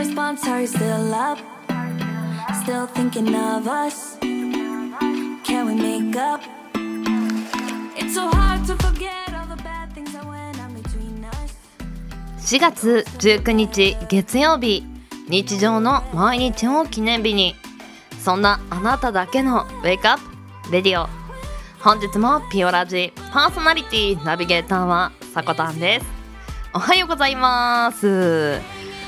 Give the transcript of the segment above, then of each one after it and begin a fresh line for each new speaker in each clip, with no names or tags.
response, are you still up? Still thinking of us? Can we make up? It's so hard to forget all the bad things that went on between us.
4月19日月曜日日常の毎日を記念日にそんなあなただけのウェイクアップレディオ本日もピオラジパーソナリティナビゲーターはさこたんですおはようございます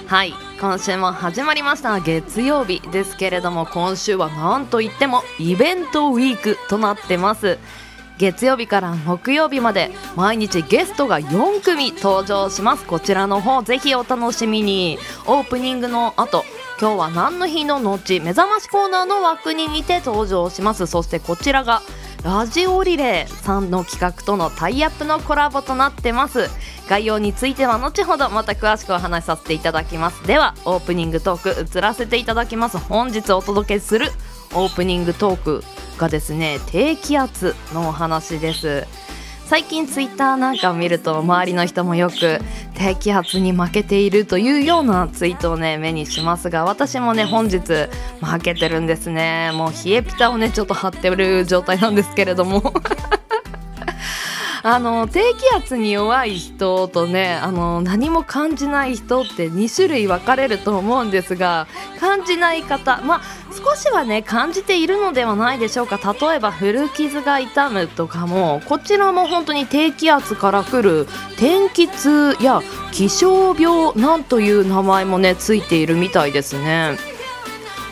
はい今週も始まりました。月曜日ですけれども今週は何といってもイベントウィークとなってます。月曜日から木曜日まで毎日ゲストが4組登場します。こちらの方ぜひお楽しみに。オープニングの後今日は何の日の後目覚ましコーナーの枠に似て登場します。そしてこちらがラジオリレーさんの企画とのタイアップのコラボとなってます。概要については後ほどまた詳しくお話しさせていただきます。ではオープニングトーク移らせていただきます。本日お届けするオープニングトークがですね低気圧のお話です。最近ツイッターなんかを見ると周りの人もよく低気圧に負けているというようなツイートをね目にしますが私もね本日負けてるんですね。もう冷えピタをねちょっと張ってる状態なんですけれども。あの低気圧に弱い人とねあの何も感じない人って2種類分かれると思うんですが感じない方まあ少しはね感じているのではないでしょうか例えば古傷が痛むとかもこちらも本当に低気圧から来る天気痛や気象病なんという名前もねついているみたいですね。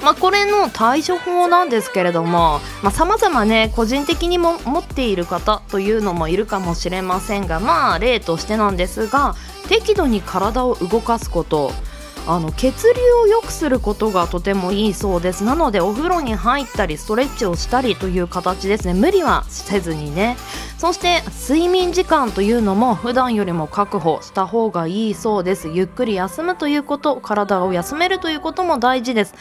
まあ、これの対処法なんですけれどもさまざ、まね個人的にも持っている方というのもいるかもしれませんがまあ例としてなんですが適度に体を動かすこと。あの血流を良くすることがとてもいいそうです。なのでお風呂に入ったりストレッチをしたりという形ですね。無理はせずにね。そして睡眠時間というのも普段よりも確保した方がいいそうです。ゆっくり休むということ体を休めるということも大事です。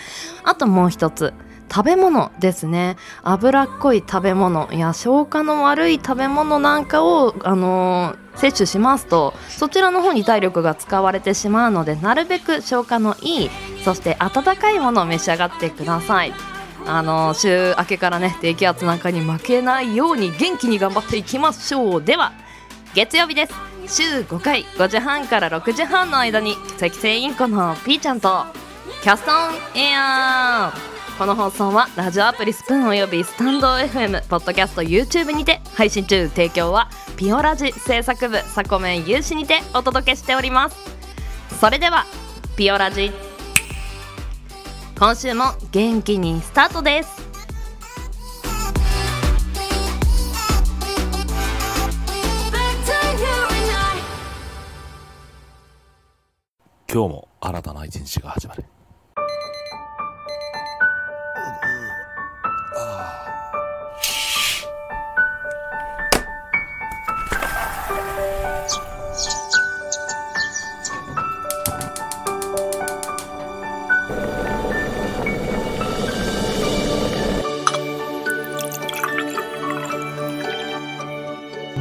あともう一つ食べ物ですね。脂っこい食べ物や消化の悪い食べ物なんかを、あのー摂取しますとそちらの方に体力が使われてしまうのでなるべく消化のいいそして温かいものを召し上がってください。あの週明けからね低気圧なんかに負けないように元気に頑張っていきましょう。では月曜日です。週5回5時半から6時半の間に赤星インコのピーちゃんとキャストンエア。ーこの放送はラジオアプリスプーンおよびスタンド FM ポッドキャスト YouTube にて配信中提供はピオラジ制作部サコメン有志にてお届けしております。それではピオラジ今週も元気にスタートです。
今日も新たな一日が始まる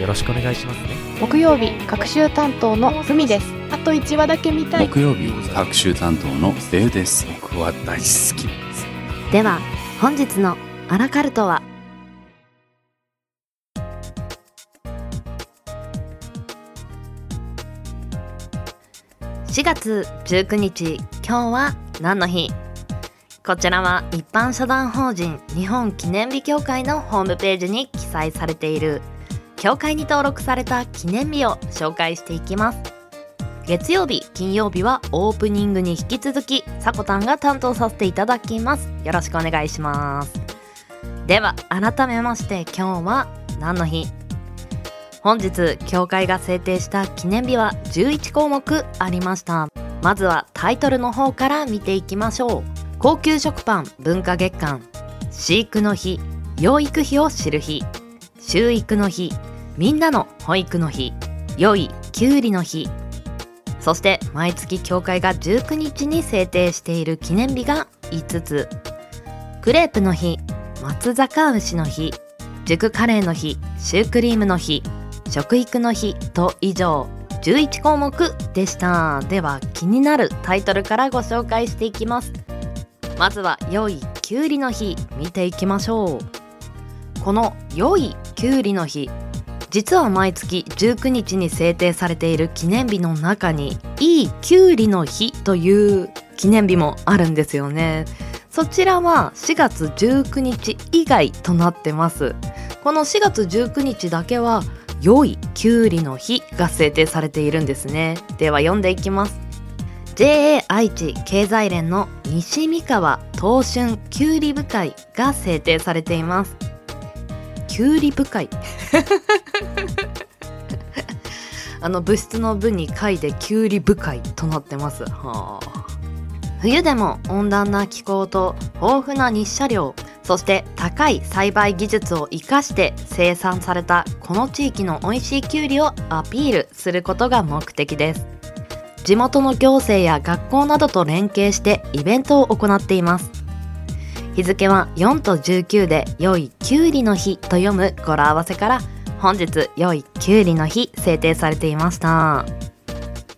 よろしくお願いしますね。
木曜日各週担当のふみです。あと1話だけ見たい。
木曜日各週担当のデウです。僕は大好きです。
では本日のアラカルトは？4月19日今日は何の日？こちらは一般社団法人日本記念日協会のホームページに記載されている協会に登録された記念日を紹介していきます。月曜日金曜日はオープニングに引き続きさこたんが担当させていただきます。よろしくお願いします。では改めまして今日は何の日？本日協会が制定した記念日は11項目ありました。まずはタイトルの方から見ていきましょう。高級食パン文化月間。飼育の日養育費を知る日。収育の日みんなの保育の日良いきゅうりの日。そして毎月協会が19日に制定している記念日が5つクレープの日松坂牛の日熟カレーの日シュークリームの日食育の日と以上11項目でした。では気になるタイトルからご紹介していきます。まずは良いきゅうりの日見ていきましょう。この良いきゅうりの日実は毎月19日に制定されている記念日の中にいいきゅうりの日という記念日もあるんですよね。そちらは4月19日以外となってます。この4月19日だけは良いきゅうりの日が制定されているんですね。では読んでいきます。JA 愛知経済連の西三河東春きゅうり部会が制定されています。きゅうり部会あの物質の部に書いてきゅうり部会となってます。はあ。冬でも温暖な気候と豊富な日射量そして高い栽培技術を生かして生産されたこの地域の美味しいきゅうりをアピールすることが目的です。地元の行政や学校などと連携してイベントを行っています。日付は4と19で良いきゅうりの日と読む語呂合わせから本日良いきゅうりの日制定されていました。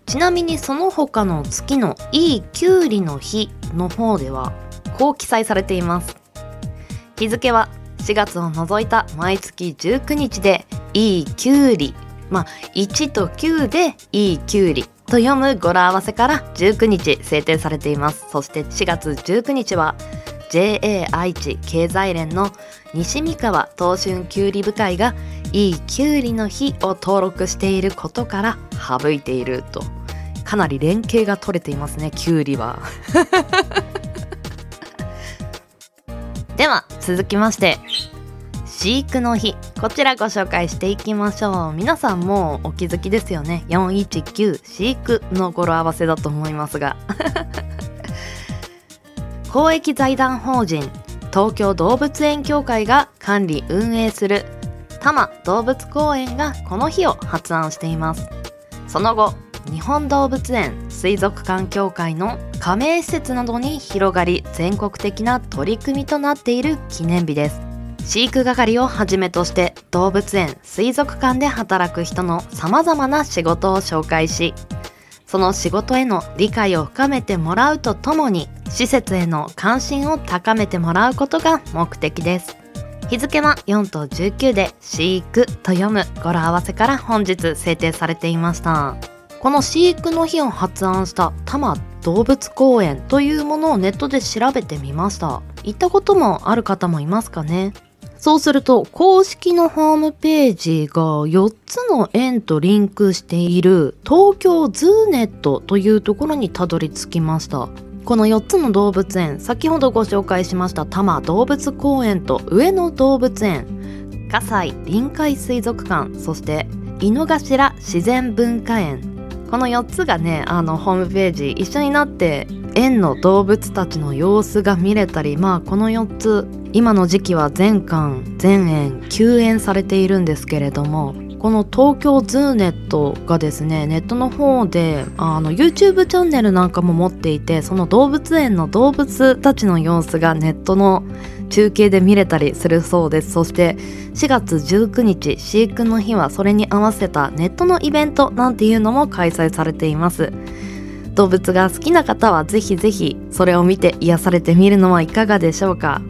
ちなみにその他の月のいいきゅうりの日の方ではこう記載されています。日付は4月を除いた毎月19日でいいきゅうり。まあ1と9でいいきゅうりと読む語呂合わせから19日制定されています。そして4月19日は JA 愛知経済連の西三河東春きゅうり部会がいいきゅうりの日を登録していることから省いていると。かなり連携が取れていますねきゅうりは。では続きまして。飼育の日。こちらご紹介していきましょう。皆さんもお気づきですよね。419飼育の語呂合わせだと思いますが。公益財団法人東京動物園協会が管理運営する多摩動物公園がこの日を発案しています。その後日本動物園水族館協会の加盟施設などに広がり全国的な取り組みとなっている記念日です。飼育係をはじめとして動物園水族館で働く人のさまざまな仕事を紹介しその仕事への理解を深めてもらうとともに施設への関心を高めてもらうことが目的です。日付は4と19で飼育と読む語呂合わせから本日制定されていました。この飼育の日を発案した多摩動物公園というものをネットで調べてみました。行ったこともある方もいますかね？そうすると公式のホームページが4つの園とリンクしている東京ズーネットというところにたどり着きました。この4つの動物園先ほどご紹介しました多摩動物公園と上野動物園。葛西臨海水族館そして井の頭自然文化園。この4つがねあのホームページ一緒になって園の動物たちの様子が見れたりまあこの4つ今の時期は全館全園休園されているんですけれどもこの東京ズーネットがですねネットの方であの YouTube チャンネルなんかも持っていてその動物園の動物たちの様子がネットの中継で見れたりするそうです。そして4月19日飼育の日はそれに合わせたネットのイベントなんていうのも開催されています。動物が好きな方はぜひぜひそれを見て癒されてみるのはいかがでしょうか？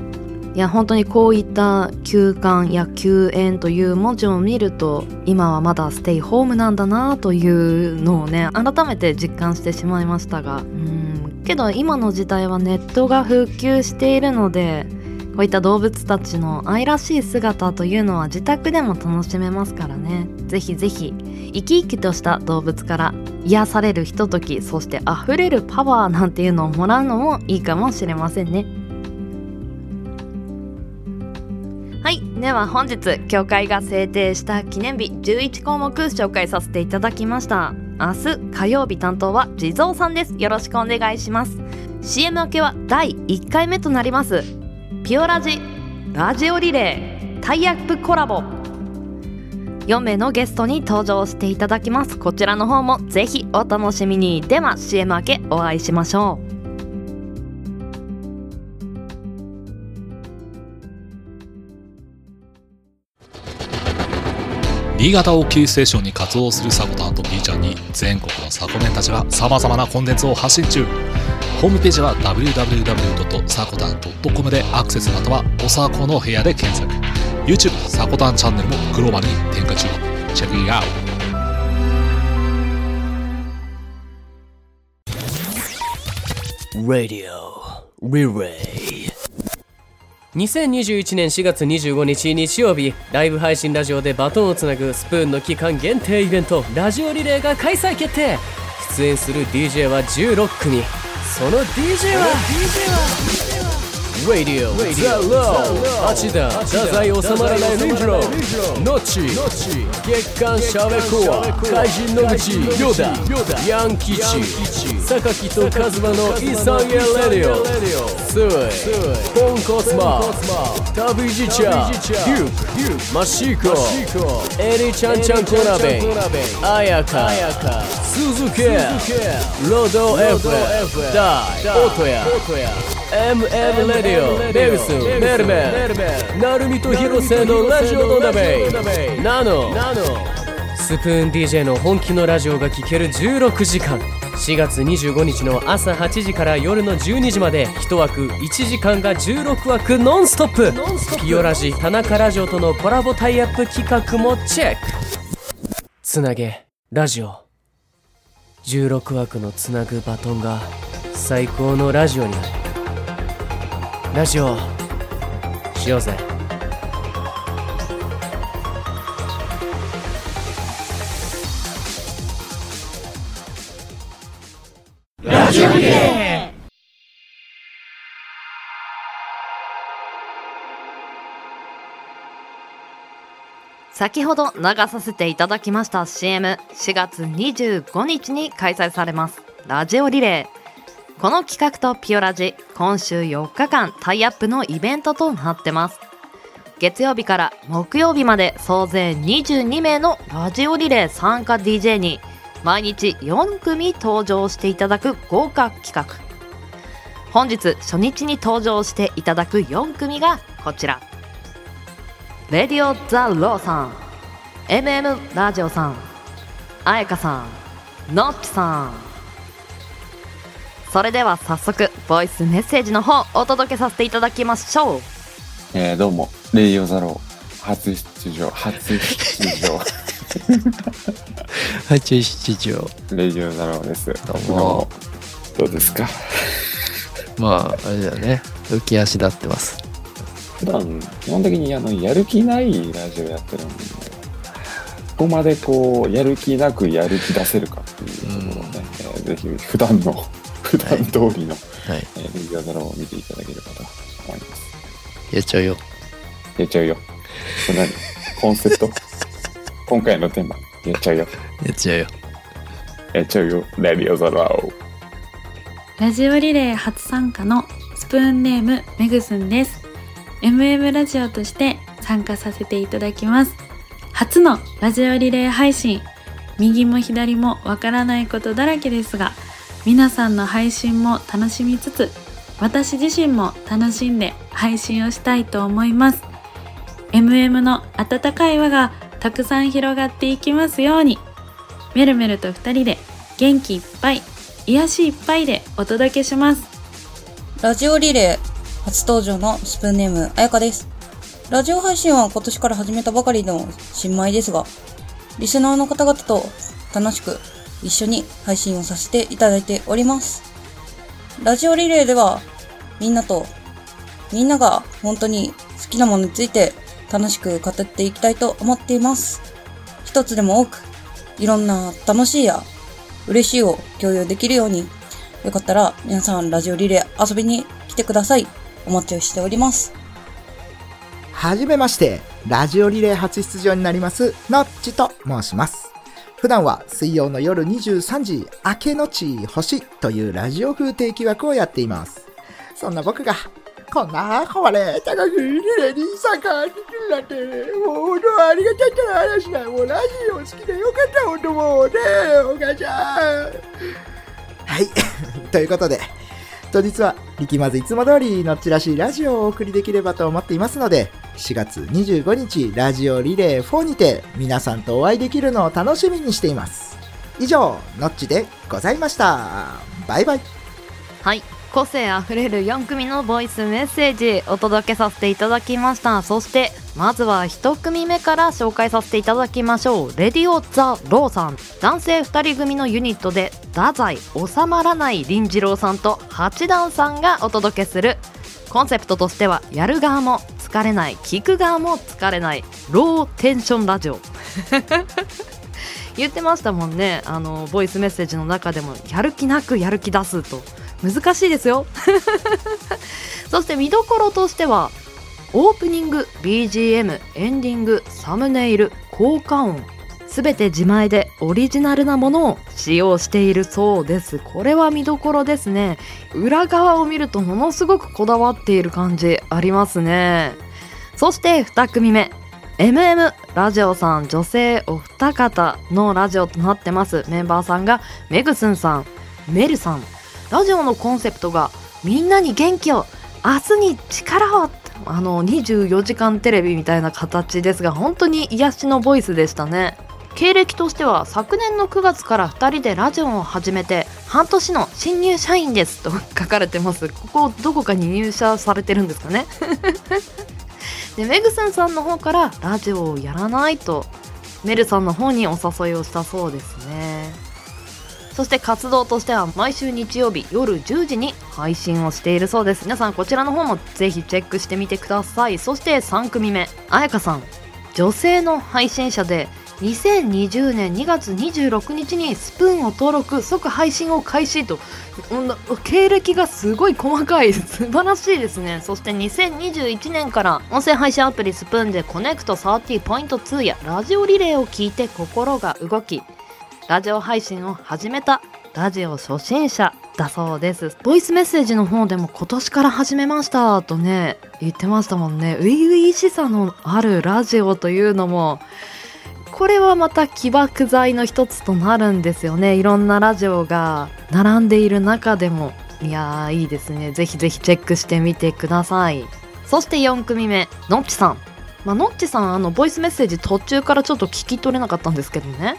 いや本当にこういった休館や休園という文字を見ると今はまだステイホームなんだなというのをね改めて実感してしまいましたが。うん。けど今の時代はネットが普及しているのでこういった動物たちの愛らしい姿というのは自宅でも楽しめますからね。ぜひぜひ生き生きとした動物から癒されるひとときそして溢れるパワーなんていうのをもらうのもいいかもしれませんね。はい。では本日協会が制定した記念日11項目紹介させていただきました。明日火曜日担当は地蔵さんです。よろしくお願いします。CM 明けは第1回目となります。ピオラジラジオリレータイアップコラボ。4名のゲストに登場していただきます。こちらの方もぜひお楽しみに。では CM 明けお会いしましょう。
新潟をキーステーションに活動するサコタンと B ちゃんに全国のサコメンたちがさまざまなコンテンツを発信中。ホームページは www. サコタン .com でアクセスまたはおさこの部屋で検索。YouTube サコタンチャンネルもグローバルに展開中。チェックイアウト
Radio Relay 2021年4月25日日曜日。ライブ配信ラジオでバトンをつなぐスプーンの期間限定イベントラジオリレーが開催決定。出演する DJ は16組。その DJ は DJ は？Radio. The Low 町田太宰収まらないリンジローノッチ月刊シャベコア怪人野口ヨダヤン吉榊とカズマのイサンゲレディオスイポンコスマタビジチャデュークマシーコエリちゃんちゃんこなべあやか鈴木ロド F ダイオトヤ MM レディオベルスメルメンナルミと広瀬のラジオの鍋ナノスプーン DJ の本気のラジオが聴ける16時間4月25日の朝8時から夜の12時まで1枠1時間が16枠ノンストップピオラジ田中ラジオとのコラボタイアップ企画もチェックつなげラジオ16枠のつなぐバトンが最高のラジオになるラジオ。しようぜ。
ラジオリレ
先ほど流させていただきました CM4 月25日に開催されます。ラジオリレー。この企画とピオラジ今週4日間タイアップのイベントとなってます。月曜日から木曜日まで総勢22名のラジオリレー参加 DJ に毎日4組登場していただく豪華企画。本日初日に登場していただく4組がこちら。レディオザ・ローさん MM ラジオさんあやかさんノッチさん。それでは早速ボイスメッセージの方お届けさせていただきましょう
えー、どうも、レイオザロー、初出場、初出場、
初出場。
レイオザローです。ど
うも。
どうですか？
まあ、あれだよね。浮き足立ってます。
普段、基本的にあの、やる気ないラジオやってるんで、ここまでこう、やる気なくやる気出せるかっていうところをね、えーぜひ普段の、普段通りの、
はい
えーレイディオザローを見ていただければと思います。
やっちゃうよ。
やっちゃうよ。これ何？コンセプト？今回のテーマ、やっちゃうよ。
やっちゃうよ。
やっちゃうよ。レディオザロー。
ラジオリレー初参加のスプーンネームメグスンです MM ラジオとして参加させていただきます初のラジオリレー配信右も左もわからないことだらけですが皆さんの配信も楽しみつつ私自身も楽しんで配信をしたいと思います MM の温かい輪がたくさん広がっていきますようにメルメルと2人で元気いっぱい癒しいっぱいでお届けします
ラジオリレー初登場のスプーンネームあやかです。ラジオ配信は今年から始めたばかりの新米ですが、リスナーの方々と楽しく一緒に配信をさせていただいております。ラジオリレーではみんなとみんなが本当に好きなものについて楽しく語っていきたいと思っています。一つでも多くいろんな楽しいや嬉しいを共有できるようによかったら皆さんラジオリレー遊びに来てください。お待ちしております。
はじめまして、ラジオリレー初出場になります、のっちと申します。普段は水曜の夜23時、明けのち星というラジオ風定期枠をやっています。そんな僕が、こんな誉れ高くリレーに参加できるなんて、もう本当ありがたいった話だ。もうラジオ好きでよかった、本当もうね、お母ちゃん。はい。ということで、当日は力まずいつも通りのっちらしいラジオをお送りできればと思っていますので、4月25日ラジオリレー4にて皆さんとお会いできるのを楽しみにしています。以上、のっちでございました。バイバイ。
はい個性あふれる4組のボイスメッセージお届けさせていただきましたそしてまずは1組目から紹介させていただきましょうレディオ・ザ・ローさん男性2人組のユニットで太宰収まらない林次郎さんと八段さんがお届けするコンセプトとしてはやる側も疲れない。聞く側も疲れない。ローテンションラジオ。言ってましたもんね。あのボイスメッセージの中でもやる気なくやる気出すと。難しいですよ。そして見どころとしてはオープニング BGM エンディングサムネイル効果音。すべて自前でオリジナルなものを使用しているそうです。これは見どころですね。裏側を見るとものすごくこだわっている感じありますね。そして2組目。MM ラジオさん。女性お二方のラジオとなってます。メンバーさんがメグスンさん。メルさん。ラジオのコンセプトがみんなに元気を明日に力をあの24時間テレビみたいな形ですが本当に癒しのボイスでしたね。経歴としては昨年の9月から2人でラジオを始めて半年の新入社員ですと書かれてます。ここどこかに入社されてるんですかね。でメグスンさんの方からラジオをやらないとメルさんの方にお誘いをしたそうですね。そして活動としては毎週日曜日夜10時に配信をしているそうです。皆さんこちらの方もぜひチェックしてみてください。そして3組目彩香さん。女性の配信者で2020年2月26日にスプーンを登録即配信を開始と。経歴がすごい細かい素晴らしいですね。そして2021年から音声配信アプリスプーンでコネクト30.2やラジオリレーを聞いて心が動きラジオ配信を始めたラジオ初心者だそうです。ボイスメッセージの方でも今年から始めましたとね言ってましたもんね。初々しさのあるラジオというのもこれはまた起爆剤の一つとなるんですよね。いろんなラジオが並んでいる中でも。いやーいいですね。ぜひぜひチェックしてみてください。そして4組目のっちさん。まあ、のっちさんあのボイスメッセージ途中からちょっと聞き取れなかったんですけどね。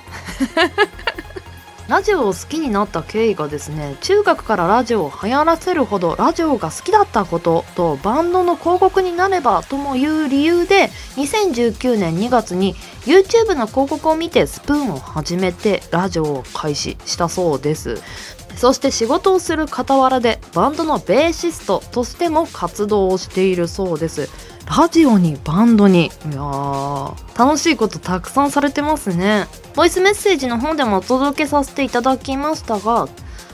ラジオを好きになった経緯がですね中学からラジオを流行らせるほどラジオが好きだったこととバンドの広告になればともいう理由で2019年2月に YouTube の広告を見てスプーンを始めてラジオを開始したそうです。そして仕事をする傍らでバンドのベーシストとしても活動をしているそうです。ラジオにバンドに。いやー楽しいことたくさんされてますね。ボイスメッセージの方でもお届けさせていただきましたが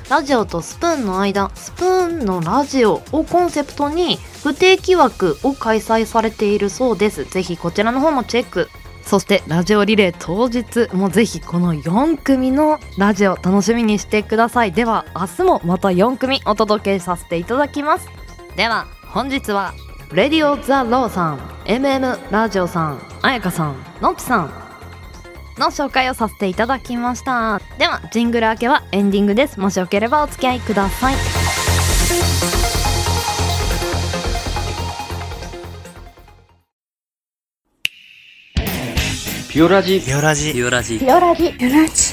ラジオとスプーンの間スプーンのラジオをコンセプトに不定期枠を開催されているそうです。ぜひこちらの方もチェック。そしてラジオリレー当日もぜひこの4組のラジオ楽しみにしてください。では明日もまた4組お届けさせていただきます。では本日はレディオ・ザ・ローさん MM ラジオさん彩香さんのっちさんの紹介をさせていただきました。ではジングル明けはエンディングです。もしよければお付き合いください。
ピオラジ。ピオラジ。ピオラジ。
ピオラジ。ピオラジ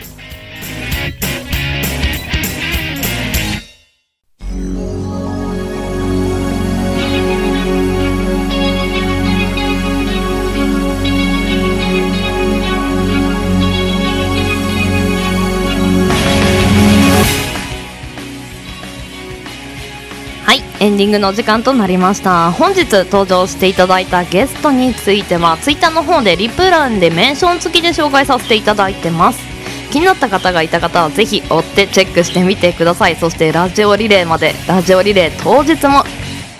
エンディングの時間となりました。本日登場していただいたゲストについてはツイッターの方でリプランでメンション付きで紹介させていただいてます。気になった方がいた方はぜひ追ってチェックしてみてください。そしてラジオリレーまでラジオリレー当日も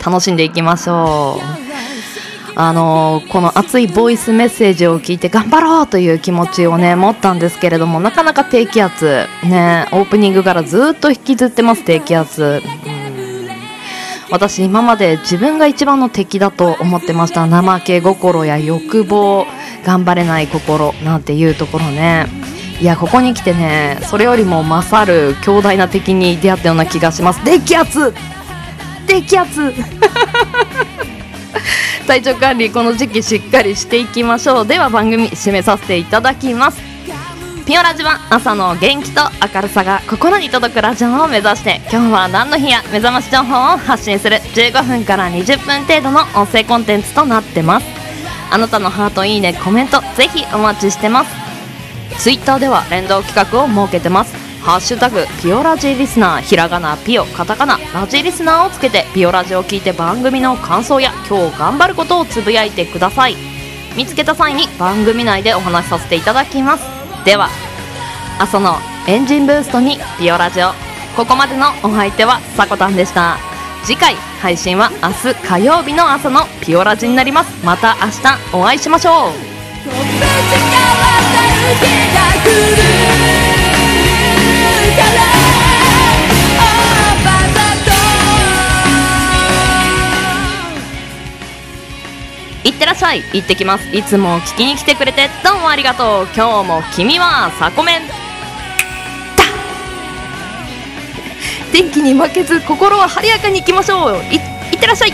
楽しんでいきましょう。あのこの熱いボイスメッセージを聞いて頑張ろうという気持ちをね持ったんですけれどもなかなか低気圧ねオープニングからずっと引きずってます低気圧。私今まで自分が一番の敵だと思ってました。怠け心や欲望頑張れない心なんていうところね。いやここに来てねそれよりも勝る強大な敵に出会ったような気がします。低気圧低気圧体調管理この時期しっかりしていきましょう。では番組締めさせていただきますピオラジは朝の元気と明るさが心に届くラジオを目指して今日は何の日や目覚まし情報を発信する15分から20分程度の音声コンテンツとなってます。あなたのハートいいねコメントぜひお待ちしてます。ツイッターでは連動企画を設けてます。ハッシュタグピオラジリスナーひらがなピオカタカナラジリスナーをつけてピオラジを聞いて番組の感想や今日頑張ることをつぶやいてください。見つけた際に番組内でお話しさせていただきます。では朝のエンジンブーストにビオラジオここまでのお相手はさこたんでした。次回配信は明日火曜日の朝のピオラジになります。また明日お会いしましょう。ってらっしゃい。行ってきます。いつも聞きに来てくれてどうもありがとう。今日も君はサコメン。天気に負けず心は晴れやかにいきましょう。いいってらっしゃい。